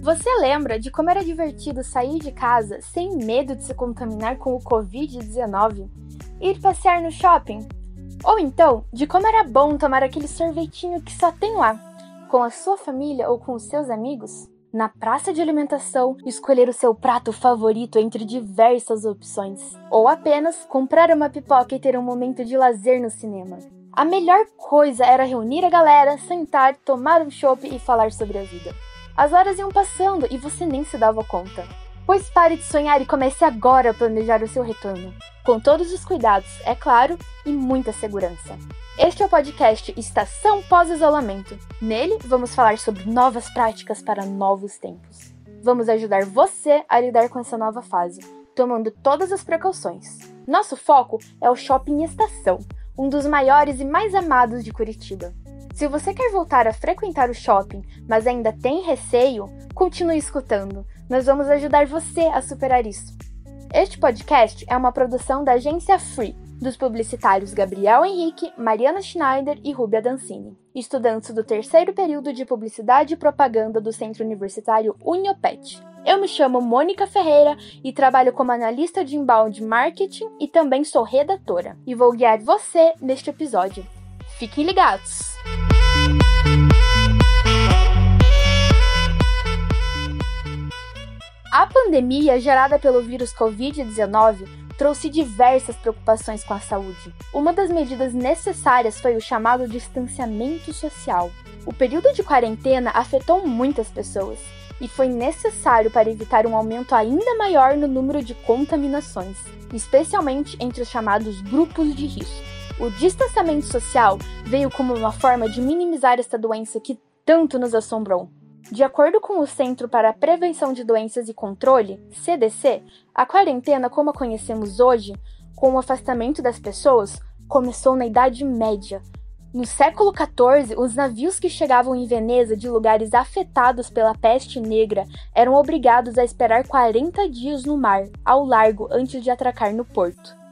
Você lembra de como era divertido sair de casa sem medo de se contaminar com o Covid-19? Ir passear no shopping? Ou então, de como era bom tomar aquele sorvetinho que só tem lá, com a sua família ou com os seus amigos? Na praça de alimentação, escolher o seu prato favorito entre diversas opções. Ou apenas comprar uma pipoca e ter um momento de lazer no cinema. A melhor coisa era reunir a galera, sentar, tomar um chopp e falar sobre a vida. As horas iam passando e você nem se dava conta. Pois pare de sonhar e comece agora a planejar o seu retorno. Com todos os cuidados, é claro, e muita segurança. Este é o podcast Estação Pós-Isolamento. Nele, vamos falar sobre novas práticas para novos tempos. Vamos ajudar você a lidar com essa nova fase, tomando todas as precauções. Nosso foco é o Shopping Estação, um dos maiores e mais amados de Curitiba. Se você quer voltar a frequentar o shopping, mas ainda tem receio, continue escutando. Nós vamos ajudar você a superar isso. Este podcast é uma produção da agência Free, dos publicitários Gabriel Henrique, Mariana Schneider e Rubia Dancini, estudantes do terceiro período de Publicidade e Propaganda do Centro Universitário Uniopet. Eu me chamo Mônica Ferreira e trabalho como analista de inbound marketing e também sou redatora. E vou guiar você neste episódio. Fiquem ligados! A pandemia gerada pelo vírus Covid-19 trouxe diversas preocupações com a saúde. Uma das medidas necessárias foi o chamado distanciamento social. O período de quarentena afetou muitas pessoas e foi necessário para evitar um aumento ainda maior no número de contaminações, especialmente entre os chamados grupos de risco. O distanciamento social veio como uma forma de minimizar esta doença que tanto nos assombrou. De acordo com o Centro para a Prevenção de Doenças e Controle, CDC, a quarentena como a conhecemos hoje, com o afastamento das pessoas, começou na Idade Média. No século XIV, os navios que chegavam em Veneza de lugares afetados pela peste negra eram obrigados a esperar 40 dias no mar, ao largo, antes de atracar no porto.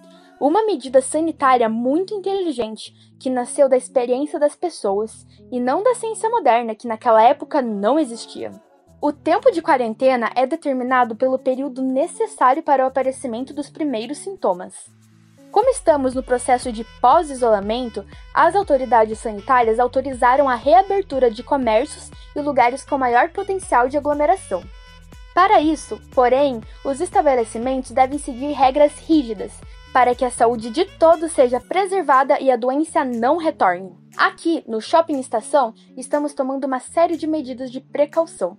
Uma medida sanitária muito inteligente que nasceu da experiência das pessoas e não da ciência moderna que naquela época não existia. O tempo de quarentena é determinado pelo período necessário para o aparecimento dos primeiros sintomas. Como estamos no processo de pós-isolamento, as autoridades sanitárias autorizaram a reabertura de comércios e lugares com maior potencial de aglomeração. Para isso, porém, os estabelecimentos devem seguir regras rígidas para que a saúde de todos seja preservada e a doença não retorne. Aqui, no Shopping Estação, estamos tomando uma série de medidas de precaução.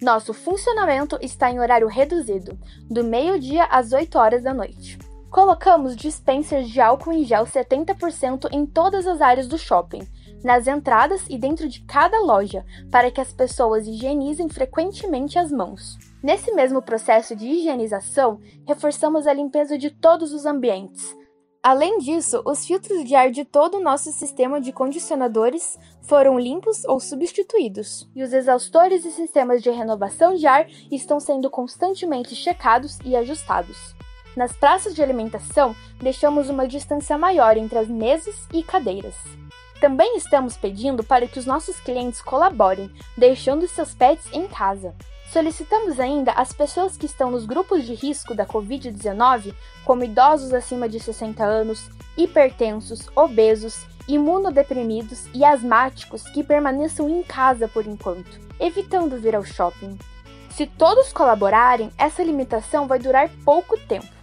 Nosso funcionamento está em horário reduzido, do meio-dia às 8 horas da noite. Colocamos dispensers de álcool em gel 70% em todas as áreas do shopping, nas entradas e dentro de cada loja, para que as pessoas higienizem frequentemente as mãos. Nesse mesmo processo de higienização, reforçamos a limpeza de todos os ambientes. Além disso, os filtros de ar de todo o nosso sistema de condicionadores foram limpos ou substituídos, e os exaustores e sistemas de renovação de ar estão sendo constantemente checados e ajustados. Nas praças de alimentação, deixamos uma distância maior entre as mesas e cadeiras. Também estamos pedindo para que os nossos clientes colaborem, deixando seus pets em casa. Solicitamos ainda às pessoas que estão nos grupos de risco da Covid-19, como idosos acima de 60 anos, hipertensos, obesos, imunodeprimidos e asmáticos que permaneçam em casa por enquanto, evitando vir ao shopping. Se todos colaborarem, essa limitação vai durar pouco tempo.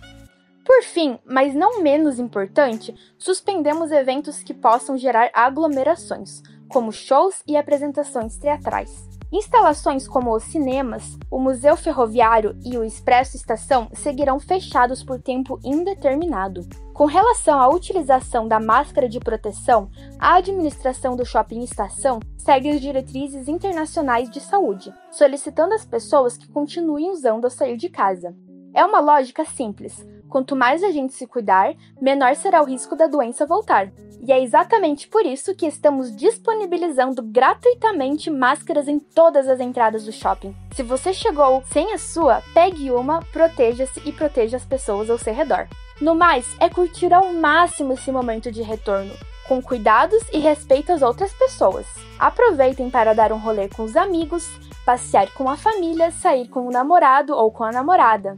Por fim, mas não menos importante, suspendemos eventos que possam gerar aglomerações, como shows e apresentações teatrais. Instalações como os cinemas, o Museu Ferroviário e o Expresso Estação seguirão fechados por tempo indeterminado. Com relação à utilização da máscara de proteção, a administração do Shopping Estação segue as diretrizes internacionais de saúde, solicitando às pessoas que continuem usando ao sair de casa. É uma lógica simples. Quanto mais a gente se cuidar, menor será o risco da doença voltar. E é exatamente por isso que estamos disponibilizando gratuitamente máscaras em todas as entradas do shopping. Se você chegou sem a sua, pegue uma, proteja-se e proteja as pessoas ao seu redor. No mais, é curtir ao máximo esse momento de retorno, com cuidados e respeito às outras pessoas. Aproveitem para dar um rolê com os amigos, passear com a família, sair com o namorado ou com a namorada.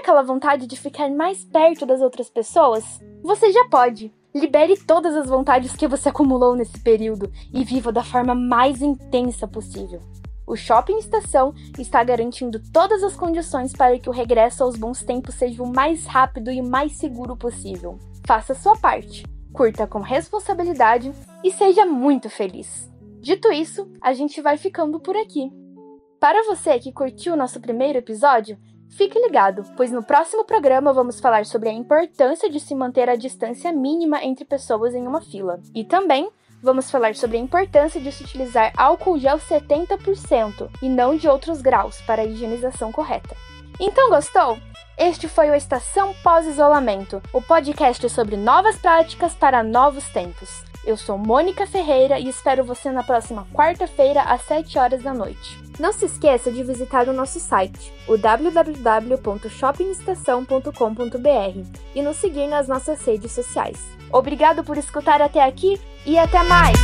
Aquela vontade de ficar mais perto das outras pessoas? Você já pode! Libere todas as vontades que você acumulou nesse período e viva da forma mais intensa possível. O Shopping Estação está garantindo todas as condições para que o regresso aos bons tempos seja o mais rápido e mais seguro possível. Faça sua parte, curta com responsabilidade e seja muito feliz. Dito isso, a gente vai ficando por aqui. Para você que curtiu o nosso primeiro episódio, Fique ligado, pois no próximo programa vamos falar sobre a importância de se manter a distância mínima entre pessoas em uma fila. E também vamos falar sobre a importância de se utilizar álcool gel 70% e não de outros graus para a higienização correta. Então gostou? Este foi o Estação Pós-Isolamento, o podcast sobre novas práticas para novos tempos. Eu sou Mônica Ferreira e espero você na próxima quarta-feira às 7 horas da noite. Não se esqueça de visitar o nosso site, o www.shoppingestação.com.br e nos seguir nas nossas redes sociais. Obrigado por escutar até aqui e até mais!